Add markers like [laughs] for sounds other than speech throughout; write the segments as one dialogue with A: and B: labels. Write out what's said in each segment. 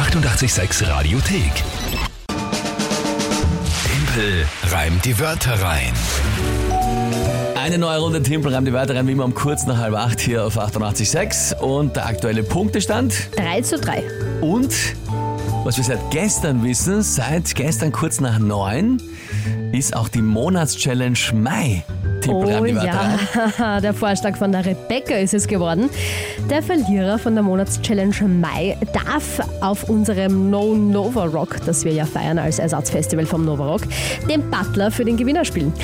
A: 886 Radiothek. Tempel reimt die Wörter rein.
B: Eine neue Runde Timpel reimt die Wörter rein, wie immer um kurz nach halb acht hier auf 88.6 und der aktuelle Punktestand.
C: 3 zu 3.
B: Und was wir seit gestern wissen, seit gestern kurz nach neun, ist auch die Monatschallenge Mai.
C: Oh ja, [laughs] der Vorschlag von der Rebecca ist es geworden. Der Verlierer von der Monatschallenge Mai darf auf unserem No Nova Rock, das wir ja feiern als Ersatzfestival vom Nova Rock, den Butler für den Gewinner spielen. [laughs]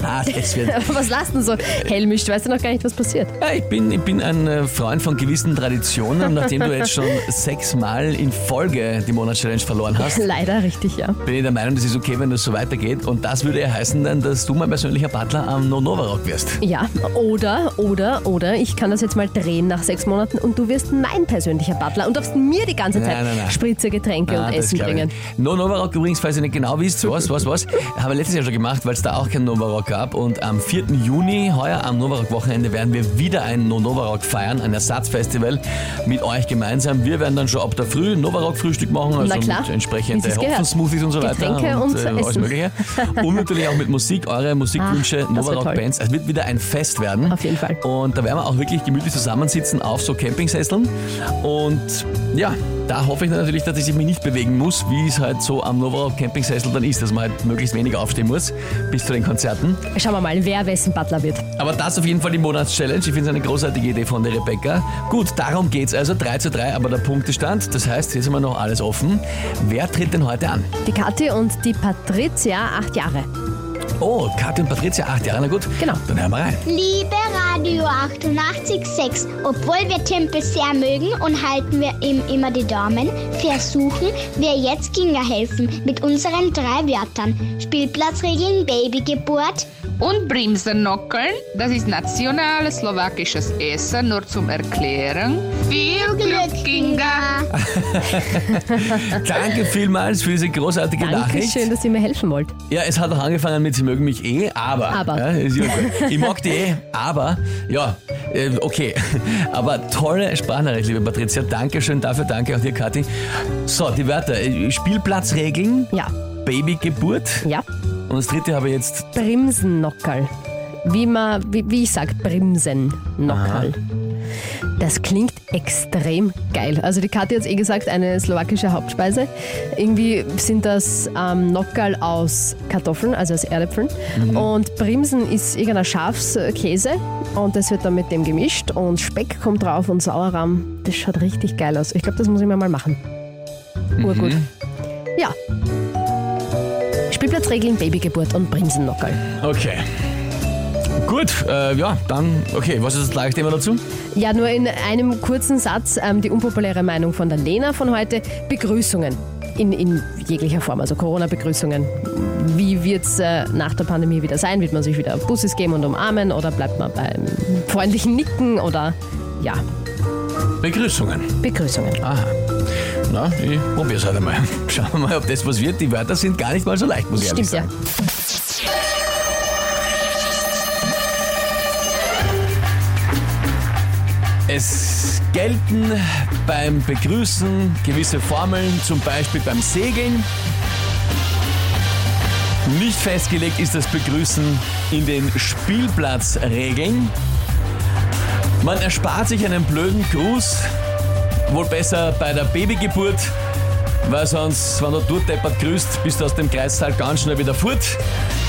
C: [laughs] Was lasst denn so hellmischt? Weißt du noch gar nicht, was passiert?
B: Ja, ich, bin, ich bin ein äh, Freund von gewissen Traditionen. Nachdem du jetzt schon sechsmal in Folge die Monatschallenge verloren hast,
C: Leider richtig, ja.
B: bin ich der Meinung, das ist okay, wenn das so weitergeht. Und das würde ja heißen dann, dass du mein persönlicher Butler am No Nova Rock wirst.
C: Ja, oder, oder, oder, ich kann das jetzt mal drehen nach sechs Monaten und du wirst mein persönlicher Butler und darfst mir die ganze Zeit
B: Nein, nein, nein.
C: Spritze, Getränke und Essen bringen.
B: No Nova Rock übrigens, falls ihr nicht genau wisst, was, was, was, [laughs] habe ich letztes Jahr schon gemacht, weil es da auch kein Nova Rock gab. Und am 4. Juni, heuer am Nova Rock Wochenende, werden wir wieder ein No Nova Rock feiern, ein Ersatzfestival mit euch gemeinsam. Wir werden dann schon ab der Früh Nova Rock Frühstück machen, also
C: Na klar,
B: mit entsprechende. Hopfensmoothies und so weiter.
C: Getränke und
B: äh, alles. Mögliche. Und natürlich auch mit Musik, eure Musikwünsche, [laughs]
C: Ah,
B: Rock
C: toll.
B: Bands. Es wird wieder ein Fest werden.
C: Auf jeden Fall.
B: Und da werden wir auch wirklich gemütlich zusammensitzen auf so Campingsesseln. Und ja, da hoffe ich natürlich, dass ich mich nicht bewegen muss, wie es halt so am Nova Campingsessel dann ist, dass man halt möglichst wenig aufstehen muss bis zu den Konzerten.
C: Schauen wir mal, wer wessen Butler wird.
B: Aber das auf jeden Fall die Monatschallenge. Ich finde es eine großartige Idee von der Rebecca. Gut, darum geht's also. 3 zu 3, aber der Punktestand. Das heißt, hier sind wir noch alles offen. Wer tritt denn heute an?
C: Die Kathi und die Patricia, acht Jahre.
B: Oh, Katja und Patricia, acht Jahre, na gut.
C: Genau.
B: Dann hören wir rein.
D: Liebe Radio 886, obwohl wir Timpel sehr mögen und halten wir ihm immer die Daumen, versuchen wir jetzt Kinga helfen mit unseren drei Wörtern. Spielplatzregeln, Babygeburt,
E: Und Bremsennockeln, das ist nationales slowakisches Essen, nur zum Erklären. Viel Glück, Kinga! [laughs] [laughs]
B: Danke vielmals für diese großartige Nachricht.
C: Dankeschön, dass ihr mir helfen wollt.
B: Ja, es hat auch angefangen mit Sie mögen mich eh, aber.
C: Aber.
B: Ja, ist ja gut. ich mag die eh, aber. Ja, äh, okay. [laughs] Aber tolle Sprachnachricht, liebe Patricia. Dankeschön dafür, danke auch dir, Kathi. So, die Wörter. Äh, Spielplatzregeln,
C: Ja,
B: Babygeburt.
C: ja.
B: Und das dritte habe ich jetzt.
C: Bremsennockerl. Wie, man, wie, wie ich sag, Bremsennockerl. Das klingt extrem geil. Also die Kathi hat es eh gesagt, eine slowakische Hauptspeise. Irgendwie sind das ähm, Nockerl aus Kartoffeln, also aus Erdäpfeln. Und Brimsen ist irgendein Schafskäse und das wird dann mit dem gemischt und Speck kommt drauf und Sauerrahm. Das schaut richtig geil aus. Ich glaube, das muss ich mir mal machen. Urgut. Ja. Spielplatzregeln, Babygeburt und Bremsennockerl.
B: Okay. Gut, äh, ja, dann, okay, was ist das gleiche Thema dazu?
C: Ja, nur in einem kurzen Satz ähm, die unpopuläre Meinung von der Lena von heute. Begrüßungen in, in jeglicher Form, also Corona-Begrüßungen. Wie wird es äh, nach der Pandemie wieder sein? Wird man sich wieder Busses geben und umarmen oder bleibt man beim freundlichen Nicken oder ja,
B: Begrüßungen.
C: Begrüßungen?
B: Aha. Na, ich probier's halt einmal. [laughs] Schauen wir mal, ob das was wird. Die Wörter sind gar nicht mal so leicht, muss ich ehrlich
C: Stimmt ja.
B: Es gelten beim Begrüßen gewisse Formeln, zum Beispiel beim Segeln. Nicht festgelegt ist das Begrüßen in den Spielplatzregeln. Man erspart sich einen blöden Gruß, wohl besser bei der Babygeburt, weil sonst, wenn du durchdeppert grüßt, bist du aus dem Kreissaal ganz schnell wieder fort.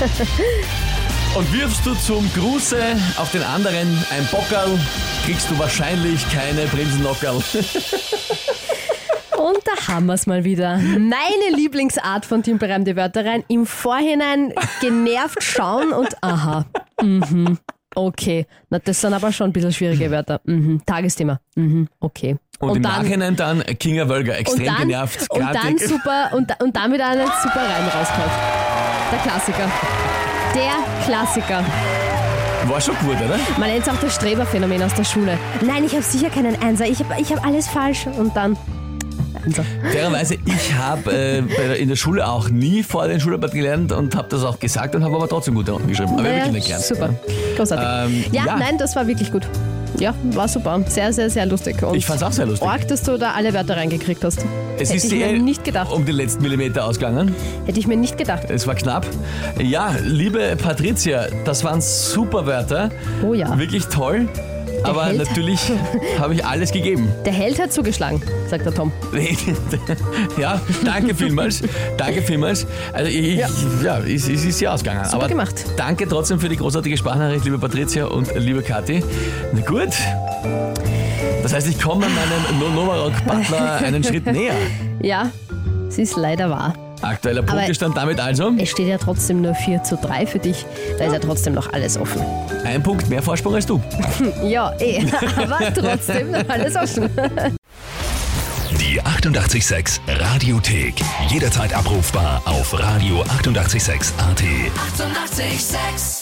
B: [laughs] Und wirfst du zum Gruße auf den anderen ein Bockerl, kriegst du wahrscheinlich keine Bremsennockerl.
C: Und da haben wir es mal wieder. Meine Lieblingsart von Timperreim die Wörter rein. Im Vorhinein genervt schauen und aha. Mhm. Okay. Na, das sind aber schon ein bisschen schwierige Wörter. Mhm. Tagesthema. Mhm. Okay.
B: Und, im Nachhinein dann Kinga Wölger, extrem
C: und dann,
B: genervt.
C: Und dann super und, und dann wieder einen super Reim rausgehauen. Der Klassiker. Der Klassiker.
B: War schon gut, oder?
C: Man nennt es auch das Streberphänomen aus der Schule. Nein, ich habe sicher keinen Einser. Ich habe ich hab alles falsch. Und dann Einser.
B: Fairerweise, ich habe äh, in der Schule auch nie vor den Schularbeit gelernt und habe das auch gesagt und habe aber trotzdem gute Noten geschrieben. Aber
C: Naja,
B: wirklich nicht gelernt.
C: super. Großartig.
B: Ähm,
C: ja,
B: ja.
C: nein, das war wirklich gut. Ja, war super. Sehr, sehr, sehr lustig. Und
B: Ich fand's auch sehr lustig.
C: Arg, dass du da alle Wörter reingekriegt hast.
B: Es
C: Hätte
B: ist
C: ich mir nicht gedacht.
B: um die letzten Millimeter ausgegangen.
C: Hätte ich mir nicht gedacht.
B: Es war knapp. Ja, liebe Patricia, das waren super Wörter.
C: Oh ja.
B: Wirklich toll. Aber
C: Held-
B: natürlich habe ich alles gegeben.
C: Der Held hat zugeschlagen, sagt der Tom. [laughs]
B: ja, danke vielmals. Danke vielmals. Also ich,
C: Ja.
B: ja, es, es ist ja ausgegangen.
C: Super
B: Aber
C: gemacht.
B: danke trotzdem für die großartige Sprachnachricht, liebe Patricia und liebe Kathi. Na gut. Das heißt, ich komme meinem No- Novarock Butler [laughs] einen Schritt näher.
C: Ja, es ist leider wahr.
B: Aktueller Punktestand damit also.
C: Es steht ja trotzdem nur 4 zu 3 für dich. Da ist ja trotzdem noch alles offen.
B: Ein Punkt mehr Vorsprung als du. [laughs]
C: Ja, eh. [laughs] Aber trotzdem noch alles offen.
A: Die 886 Radiothek. Jederzeit abrufbar auf radio886.at. 886!
F: 886